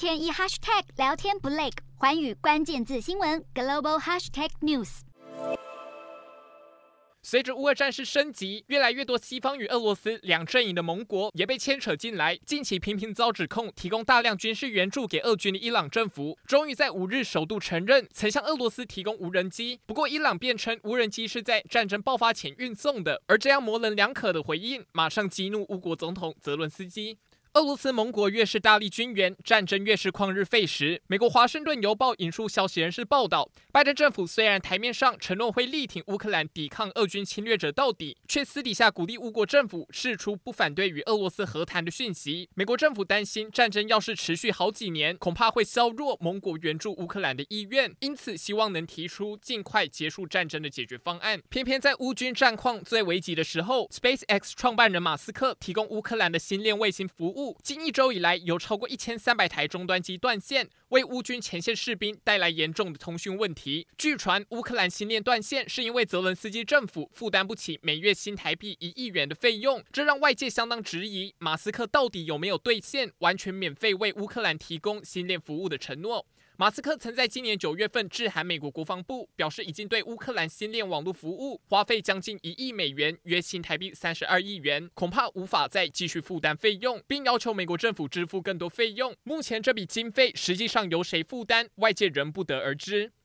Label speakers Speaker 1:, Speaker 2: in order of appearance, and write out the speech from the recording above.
Speaker 1: 天一 hashtag 聊天不累，寰宇关键字新闻 global hashtag news。
Speaker 2: 随着乌俄战事升级，越来越多西方与俄罗斯两阵营的盟国也被牵扯进来。近期频频遭指控提供大量军事援助给俄军的伊朗政府，终于在五日首度承认曾向俄罗斯提供无人机。不过，伊朗辩称无人机是在战争爆发前运送的，而这样模棱两可的回应，马上激怒乌国总统泽伦斯基。俄罗斯盟国越是大力军援，战争越是旷日费时。美国《华盛顿邮报》引述消息人士报道，拜登政府虽然台面上承诺会力挺乌克兰抵抗俄军侵略者到底，却私底下鼓励乌国政府释出不反对与俄罗斯和谈的讯息。美国政府担心战争要是持续好几年，恐怕会削弱盟国援助乌克兰的意愿，因此希望能提出尽快结束战争的解决方案。偏偏在乌军战况最危急的时候，SpaceX 创办人马斯克提供乌克兰的星链卫星服务。近一周以来，有超过一千三百台终端机断线，为乌军前线士兵带来严重的通讯问题。据传，乌克兰新链断线是因为泽伦斯基政府负担不起每月新台币一亿元的费用，这让外界相当质疑马斯克到底有没有兑现完全免费为乌克兰提供新链服务的承诺。马斯克曾在今年九月份致函美国国防部，表示已经对乌克兰新链网络服务花费将近一亿美元，约新台币三十二亿元，恐怕无法再继续负担费用，并要求美国政府支付更多费用。目前这笔经费实际上由谁负担，外界仍不得而知。